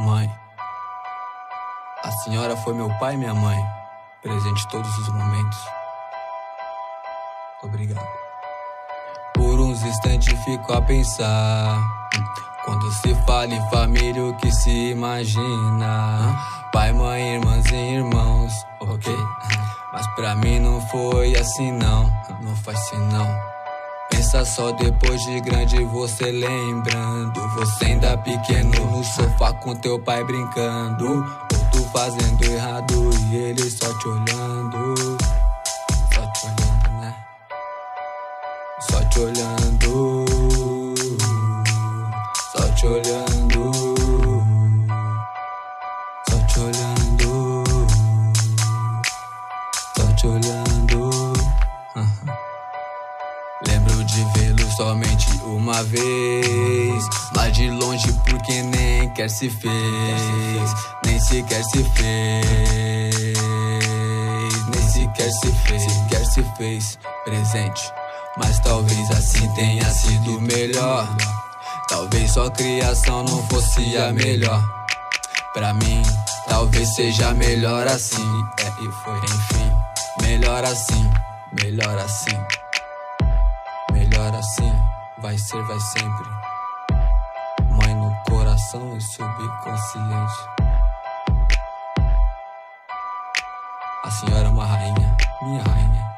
Mãe, a senhora foi meu pai e minha mãe, presente todos os momentos. Obrigado. Por uns instantes fico a pensar. Quando se fala em família, o que se imagina? Pai, mãe, irmãs e irmãos, ok? Mas pra mim não foi assim, não. Não faz assim, não. Pensa só depois de grande você lembrando. Você ainda pequeno com teu pai brincando. Ou tu fazendo errado e ele só te olhando. Só te olhando, né? Só te olhando. Só te olhando. Só te olhando. Só te olhando. Lembro de vê-lo somente uma vez. Mas de longe, porque nem quer se fez. Nem sequer se fez. Nem sequer se fez. Sequer se fez presente. Mas talvez assim tenha sido melhor. Talvez sua criação não fosse a melhor. Pra mim, talvez seja melhor assim. É, e foi, enfim. Melhor assim, melhor assim. Melhor assim, vai ser, vai sempre. Coração e subconsciente. A senhora é uma rainha, minha rainha.